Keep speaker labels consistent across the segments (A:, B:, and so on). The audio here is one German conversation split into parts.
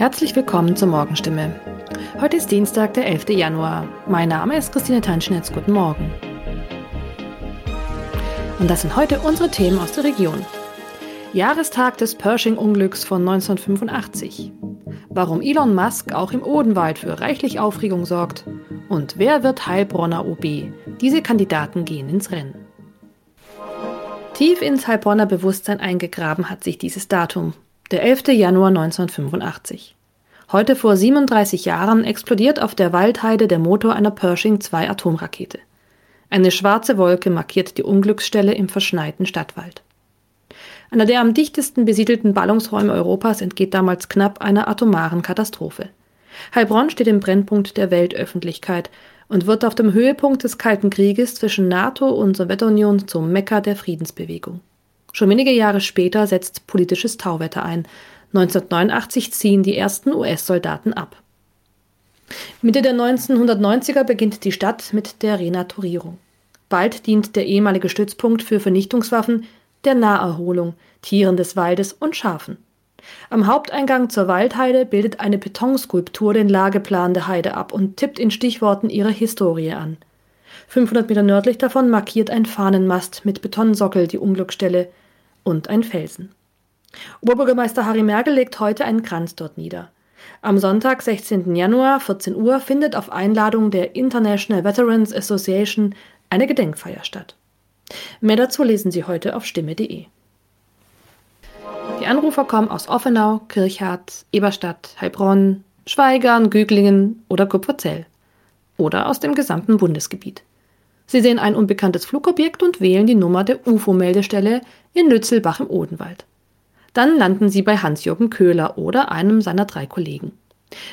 A: Herzlich willkommen zur Morgenstimme. Heute ist Dienstag, der 11. Januar. Mein Name ist Christine Tanschnitz. Guten Morgen. Und das sind heute unsere Themen aus der Region. Jahrestag des Pershing-Unglücks von 1985. Warum Elon Musk auch im Odenwald für reichlich Aufregung sorgt. Und wer wird Heilbronner OB? Diese Kandidaten gehen ins Rennen. Tief ins Heilbronner Bewusstsein eingegraben hat sich dieses Datum, der 11. Januar 1985. Heute vor 37 Jahren explodiert auf der Waldheide der Motor einer Pershing 2 Atomrakete. Eine schwarze Wolke markiert die Unglücksstelle im verschneiten Stadtwald. Einer der am dichtesten besiedelten Ballungsräume Europas entgeht damals knapp einer atomaren Katastrophe. Heilbronn steht im Brennpunkt der Weltöffentlichkeit und wird auf dem Höhepunkt des Kalten Krieges zwischen NATO und Sowjetunion zum Mekka der Friedensbewegung. Schon wenige Jahre später setzt politisches Tauwetter ein. 1989 ziehen die ersten US-Soldaten ab. Mitte der 1990er beginnt die Stadt mit der Renaturierung. Bald dient der ehemalige Stützpunkt für Vernichtungswaffen der Naherholung, Tieren des Waldes und Schafen. Am Haupteingang zur Waldheide bildet eine Betonskulptur den Lageplan der Heide ab und tippt in Stichworten ihre Historie an. 500 Meter nördlich davon markiert ein Fahnenmast mit Betonsockel die Unglücksstelle und ein Felsen. Oberbürgermeister Harry Merkel legt heute einen Kranz dort nieder. Am Sonntag, 16. Januar, 14 Uhr, findet auf Einladung der International Veterans Association eine Gedenkfeier statt. Mehr dazu lesen Sie heute auf stimme.de. Die Anrufer kommen aus Offenau, Kirchhardt, Eberstadt, Heilbronn, Schweigern, Güglingen oder Kupferzell. Oder aus dem gesamten Bundesgebiet. Sie sehen ein unbekanntes Flugobjekt und wählen die Nummer der UFO-Meldestelle in Lützelbach im Odenwald. Dann landen sie bei Hans-Jürgen Köhler oder einem seiner drei Kollegen.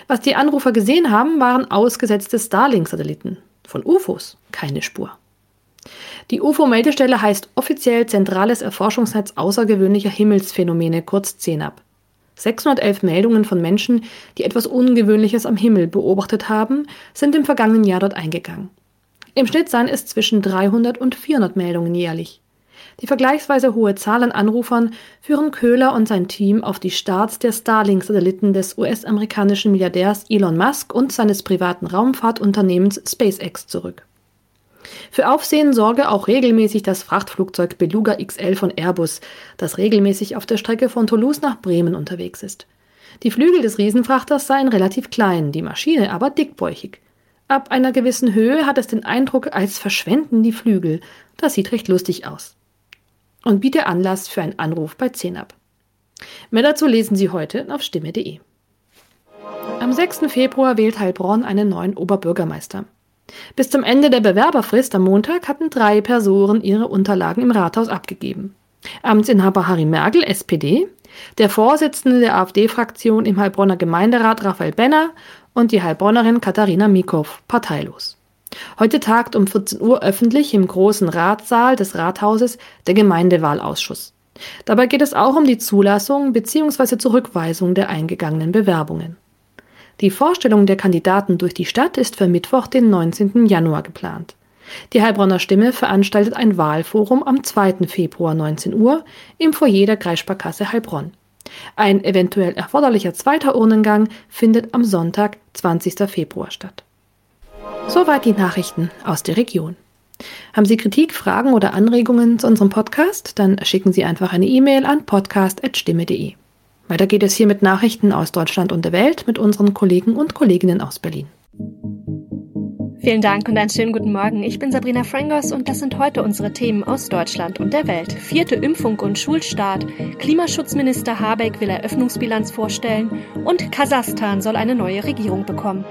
A: Was die Anrufer gesehen haben, waren ausgesetzte Starlink-Satelliten. Von UFOs keine Spur. Die UFO-Meldestelle heißt offiziell Zentrales Erforschungsnetz außergewöhnlicher Himmelsphänomene, kurz CENAP. 611 Meldungen von Menschen, die etwas Ungewöhnliches am Himmel beobachtet haben, sind im vergangenen Jahr dort eingegangen. Im Schnitt seien es zwischen 300 und 400 Meldungen jährlich. Die vergleichsweise hohe Zahl an Anrufern führen Köhler und sein Team auf die Starts der Starlink-Satelliten des US-amerikanischen Milliardärs Elon Musk und seines privaten Raumfahrtunternehmens SpaceX zurück. Für Aufsehen sorge auch regelmäßig das Frachtflugzeug Beluga XL von Airbus, das regelmäßig auf der Strecke von Toulouse nach Bremen unterwegs ist. Die Flügel des Riesenfrachters seien relativ klein, die Maschine aber dickbäuchig. Ab einer gewissen Höhe hat es den Eindruck, als verschwenden die Flügel. Das sieht recht lustig aus. Und biete Anlass für einen Anruf bei Zenab. Mehr dazu lesen Sie heute auf stimme.de. Am 6. Februar wählt Heilbronn einen neuen Oberbürgermeister. Bis zum Ende der Bewerberfrist am Montag hatten drei Personen ihre Unterlagen im Rathaus abgegeben. Amtsinhaber Harry Merkel, SPD, der Vorsitzende der AfD-Fraktion im Heilbronner Gemeinderat Raphael Benner und die Heilbronnerin Katharina Mikow, parteilos. Heute tagt um 14 Uhr öffentlich im großen Ratssaal des Rathauses der Gemeindewahlausschuss. Dabei geht es auch um die Zulassung bzw. Zurückweisung der eingegangenen Bewerbungen. Die Vorstellung der Kandidaten durch die Stadt ist für Mittwoch, den 19. Januar geplant. Die Heilbronner Stimme veranstaltet ein Wahlforum am 2. Februar 19 Uhr im Foyer der Kreissparkasse Heilbronn. Ein eventuell erforderlicher zweiter Urnengang findet am Sonntag, 20. Februar statt. Soweit die Nachrichten aus der Region. Haben Sie Kritik, Fragen oder Anregungen zu unserem Podcast? Dann schicken Sie einfach eine E-Mail an podcast.stimme.de. Weiter geht es hier mit Nachrichten aus Deutschland und der Welt mit unseren Kollegen und Kolleginnen aus Berlin.
B: Vielen Dank und einen schönen guten Morgen. Ich bin Sabrina Frangos und das sind heute unsere Themen aus Deutschland und der Welt. Vierte Impfung und Schulstart, Klimaschutzminister Habeck will Eröffnungsbilanz vorstellen und Kasachstan soll eine neue Regierung bekommen.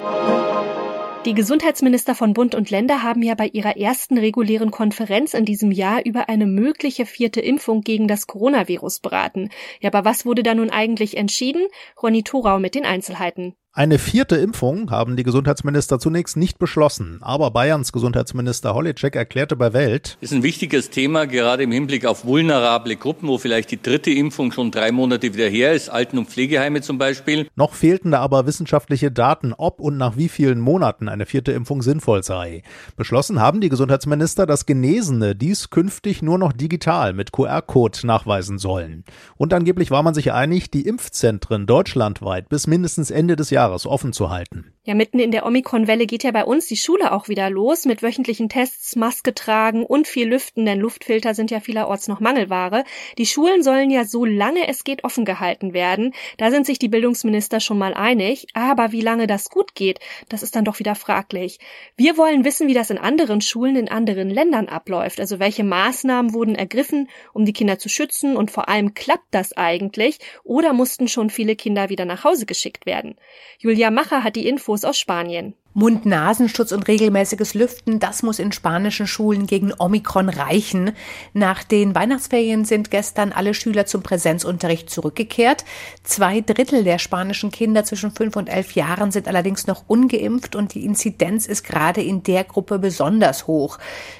B: Die Gesundheitsminister von Bund und Länder haben ja bei ihrer ersten regulären Konferenz in diesem Jahr über eine mögliche vierte Impfung gegen das Coronavirus beraten. Ja, aber was wurde da nun eigentlich entschieden? Ronny Thorau mit den Einzelheiten.
C: Eine vierte Impfung haben die Gesundheitsminister zunächst nicht beschlossen, aber Bayerns Gesundheitsminister Holitschek erklärte bei Welt,
D: ist ein wichtiges Thema, gerade im Hinblick auf vulnerable Gruppen, wo vielleicht die dritte Impfung schon drei Monate wieder her ist, Alten- und Pflegeheime zum Beispiel.
C: Noch fehlten da aber wissenschaftliche Daten, ob und nach wie vielen Monaten eine vierte Impfung sinnvoll sei. Beschlossen haben die Gesundheitsminister, dass Genesene dies künftig nur noch digital mit QR-Code nachweisen sollen. Und angeblich war man sich einig, die Impfzentren deutschlandweit bis mindestens Ende des Jahres Jahres offen zu halten.
B: Ja, mitten in der Omikron-Welle geht ja bei uns die Schule auch wieder los mit wöchentlichen Tests, Maske tragen und viel Lüften, denn Luftfilter sind ja vielerorts noch Mangelware. Die Schulen sollen ja so lange es geht offen gehalten werden. Da sind sich die Bildungsminister schon mal einig. Aber wie lange das gut geht, das ist dann doch wieder fraglich. Wir wollen wissen, wie das in anderen Schulen in anderen Ländern abläuft. Also welche Maßnahmen wurden ergriffen, um die Kinder zu schützen und vor allem klappt das eigentlich oder mussten schon viele Kinder wieder nach Hause geschickt werden? Julia Macher hat die Infos aus Spanien.
E: Mund-Nasenschutz und regelmäßiges Lüften, das muss in spanischen Schulen gegen Omikron reichen. Nach den Weihnachtsferien sind gestern alle Schüler zum Präsenzunterricht zurückgekehrt. Zwei Drittel der spanischen Kinder zwischen fünf und elf Jahren sind allerdings noch ungeimpft und die Inzidenz ist gerade in der Gruppe besonders hoch.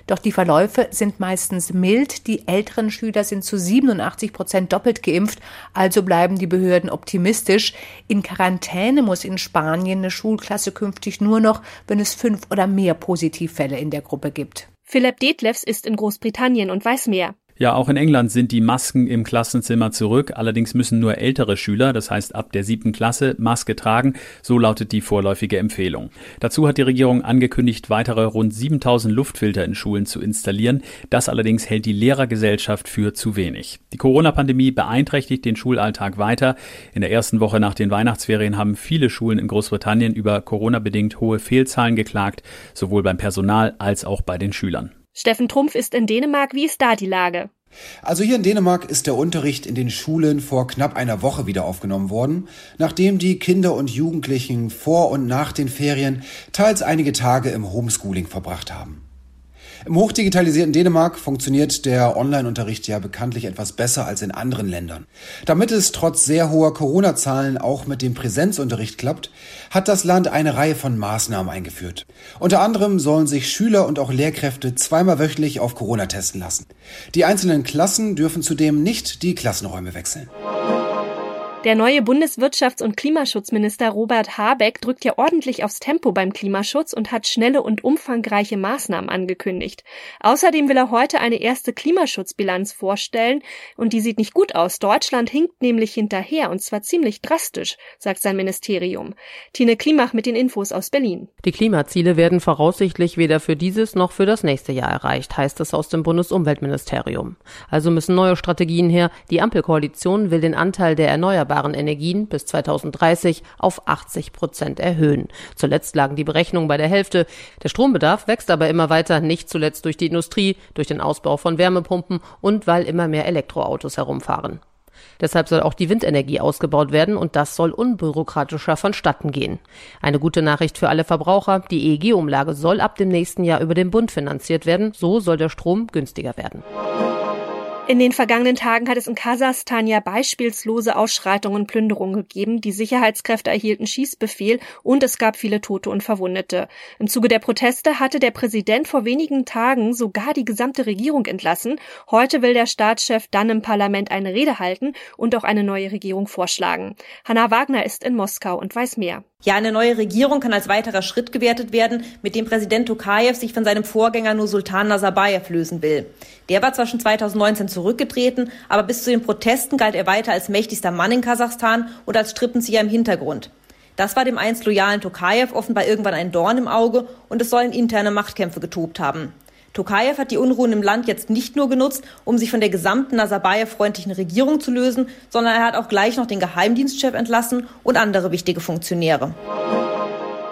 E: Doch die Verläufe sind meistens mild. Die älteren Schüler sind zu 87 Prozent doppelt geimpft, also bleiben die Behörden optimistisch. In Quarantäne muss in Spanien eine Schulklasse künftig nur noch, wenn es fünf oder mehr Positivfälle in der Gruppe gibt.
B: Philipp Detlefs ist in Großbritannien und weiß mehr.
F: Ja, auch in England sind die Masken im Klassenzimmer zurück. Allerdings müssen nur ältere Schüler, das heißt ab der siebten Klasse, Maske tragen. So lautet die vorläufige Empfehlung. Dazu hat die Regierung angekündigt, weitere rund 7000 Luftfilter in Schulen zu installieren. Das allerdings hält die Lehrergesellschaft für zu wenig. Die Corona-Pandemie beeinträchtigt den Schulalltag weiter. In der ersten Woche nach den Weihnachtsferien haben viele Schulen in Großbritannien über Corona-bedingt hohe Fehlzahlen geklagt, sowohl beim Personal als auch bei den Schülern.
B: Steffen Trumpf ist in Dänemark. Wie ist da die Lage?
G: Also hier in Dänemark ist der Unterricht in den Schulen vor knapp einer Woche wieder aufgenommen worden, nachdem die Kinder und Jugendlichen vor und nach den Ferien teils einige Tage im Homeschooling verbracht haben. Im hochdigitalisierten Dänemark funktioniert der Online-Unterricht ja bekanntlich etwas besser als in anderen Ländern. Damit es trotz sehr hoher Corona-Zahlen auch mit dem Präsenzunterricht klappt, hat das Land eine Reihe von Maßnahmen eingeführt. Unter anderem sollen sich Schüler und auch Lehrkräfte zweimal wöchentlich auf Corona testen lassen. Die einzelnen Klassen dürfen zudem nicht die Klassenräume wechseln.
B: Der neue Bundeswirtschafts- und Klimaschutzminister Robert Habeck drückt ja ordentlich aufs Tempo beim Klimaschutz und hat schnelle und umfangreiche Maßnahmen angekündigt. Außerdem will er heute eine erste Klimaschutzbilanz vorstellen und die sieht nicht gut aus. Deutschland hinkt nämlich hinterher und zwar ziemlich drastisch, sagt sein Ministerium. Tine Klimach mit den Infos aus Berlin.
H: Die Klimaziele werden voraussichtlich weder für dieses noch für das nächste Jahr erreicht, heißt es aus dem Bundesumweltministerium. Also müssen neue Strategien her. Die Ampelkoalition will den Anteil der erneuerbaren erneuerbaren Energien bis 2030 auf 80 Prozent erhöhen. Zuletzt lagen die Berechnungen bei der Hälfte. Der Strombedarf wächst aber immer weiter, nicht zuletzt durch die Industrie, durch den Ausbau von Wärmepumpen und weil immer mehr Elektroautos herumfahren. Deshalb soll auch die Windenergie ausgebaut werden und das soll unbürokratischer vonstatten gehen. Eine gute Nachricht für alle Verbraucher. Die EEG-Umlage soll ab dem nächsten Jahr über den Bund finanziert werden. So soll der Strom günstiger werden.
B: In den vergangenen Tagen hat es in Kasachstan ja beispielslose Ausschreitungen und Plünderungen gegeben. Die Sicherheitskräfte erhielten Schießbefehl und es gab viele Tote und Verwundete. Im Zuge der Proteste hatte der Präsident vor wenigen Tagen sogar die gesamte Regierung entlassen. Heute will der Staatschef dann im Parlament eine Rede halten und auch eine neue Regierung vorschlagen. Hanna Wagner ist in Moskau und weiß mehr.
I: Ja, eine neue Regierung kann als weiterer Schritt gewertet werden, mit dem Präsident Tokayev sich von seinem Vorgänger Nursultan Nazarbayev lösen will. Der war zwar schon 2019 zurückgetreten, aber bis zu den Protesten galt er weiter als mächtigster Mann in Kasachstan und als Strippenzieher im Hintergrund. Das war dem einst loyalen Tokayev offenbar irgendwann ein Dorn im Auge und es sollen interne Machtkämpfe getobt haben. Tokayev hat die Unruhen im Land jetzt nicht nur genutzt, um sich von der gesamten Nazarbayev-freundlichen Regierung zu lösen, sondern er hat auch gleich noch den Geheimdienstchef entlassen und andere wichtige Funktionäre.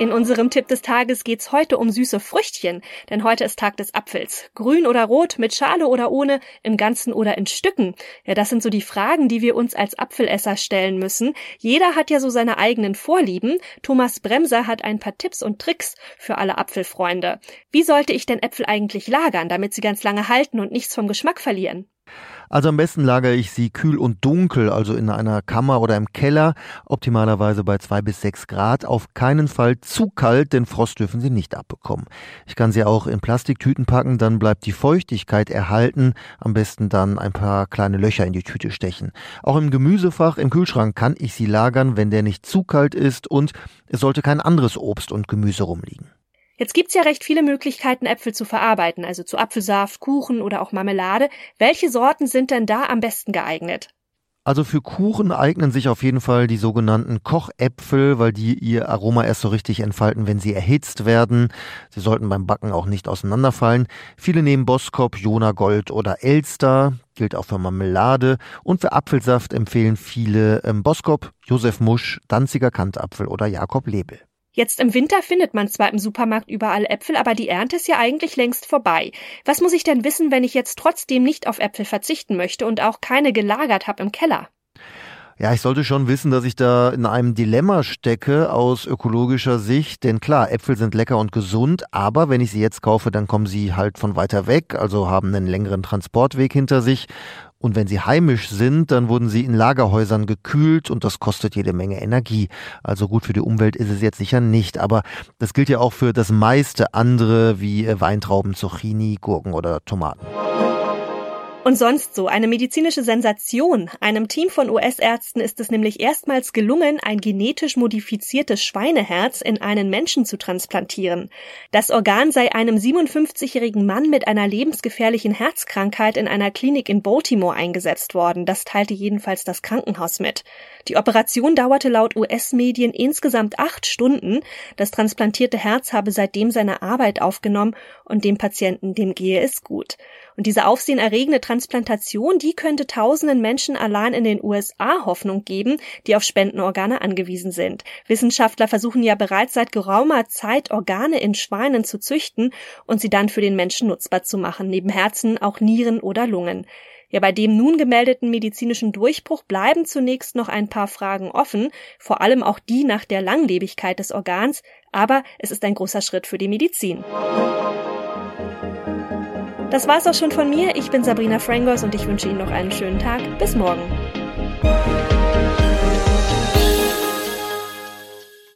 B: In unserem Tipp des Tages geht's heute um süße Früchtchen, denn heute ist Tag des Apfels. Grün oder rot, mit Schale oder ohne, im Ganzen oder in Stücken. Ja, das sind so die Fragen, die wir uns als Apfelesser stellen müssen. Jeder hat ja so seine eigenen Vorlieben. Thomas Bremser hat ein paar Tipps und Tricks für alle Apfelfreunde. Wie sollte ich denn Äpfel eigentlich lagern, damit sie ganz lange halten und nichts vom Geschmack verlieren?
J: Also am besten lagere ich sie kühl und dunkel, also in einer Kammer oder im Keller, optimalerweise bei zwei bis sechs Grad. Auf keinen Fall zu kalt, denn Frost dürfen sie nicht abbekommen. Ich kann sie auch in Plastiktüten packen, dann bleibt die Feuchtigkeit erhalten. Am besten dann ein paar kleine Löcher in die Tüte stechen. Auch im Gemüsefach im Kühlschrank kann ich sie lagern, wenn der nicht zu kalt ist und es sollte kein anderes Obst und Gemüse rumliegen.
B: Jetzt gibt's ja recht viele Möglichkeiten, Äpfel zu verarbeiten, also zu Apfelsaft, Kuchen oder auch Marmelade. Welche Sorten sind denn da am besten geeignet?
J: Also für Kuchen eignen sich auf jeden Fall die sogenannten Kochäpfel, weil die ihr Aroma erst so richtig entfalten, wenn sie erhitzt werden. Sie sollten beim Backen auch nicht auseinanderfallen. Viele nehmen Boskop, Jona Gold oder Elster, gilt auch für Marmelade. Und für Apfelsaft empfehlen viele ähm, Boskop, Josef Musch, Danziger Kantapfel oder Jakob Lebel.
B: Jetzt im Winter findet man zwar im Supermarkt überall Äpfel, aber die Ernte ist ja eigentlich längst vorbei. Was muss ich denn wissen, wenn ich jetzt trotzdem nicht auf Äpfel verzichten möchte und auch keine gelagert habe im Keller?
J: Ja, ich sollte schon wissen, dass ich da in einem Dilemma stecke aus ökologischer Sicht. Denn klar, Äpfel sind lecker und gesund, aber wenn ich sie jetzt kaufe, dann kommen sie halt von weiter weg, also haben einen längeren Transportweg hinter sich. Und wenn sie heimisch sind, dann wurden sie in Lagerhäusern gekühlt und das kostet jede Menge Energie. Also gut für die Umwelt ist es jetzt sicher nicht, aber das gilt ja auch für das meiste andere wie Weintrauben, Zucchini, Gurken oder Tomaten.
B: Und sonst so eine medizinische Sensation. Einem Team von US-Ärzten ist es nämlich erstmals gelungen, ein genetisch modifiziertes Schweineherz in einen Menschen zu transplantieren. Das Organ sei einem 57-jährigen Mann mit einer lebensgefährlichen Herzkrankheit in einer Klinik in Baltimore eingesetzt worden. Das teilte jedenfalls das Krankenhaus mit. Die Operation dauerte laut US-Medien insgesamt acht Stunden. Das transplantierte Herz habe seitdem seine Arbeit aufgenommen und dem Patienten, dem gehe es gut. Und diese aufsehenerregende Transplantation, die könnte tausenden Menschen allein in den USA Hoffnung geben, die auf Spendenorgane angewiesen sind. Wissenschaftler versuchen ja bereits seit geraumer Zeit Organe in Schweinen zu züchten und sie dann für den Menschen nutzbar zu machen, neben Herzen auch Nieren oder Lungen. Ja, bei dem nun gemeldeten medizinischen Durchbruch bleiben zunächst noch ein paar Fragen offen, vor allem auch die nach der Langlebigkeit des Organs, aber es ist ein großer Schritt für die Medizin. Das war's auch schon von mir. Ich bin Sabrina Frangos und ich wünsche Ihnen noch einen schönen Tag. Bis morgen.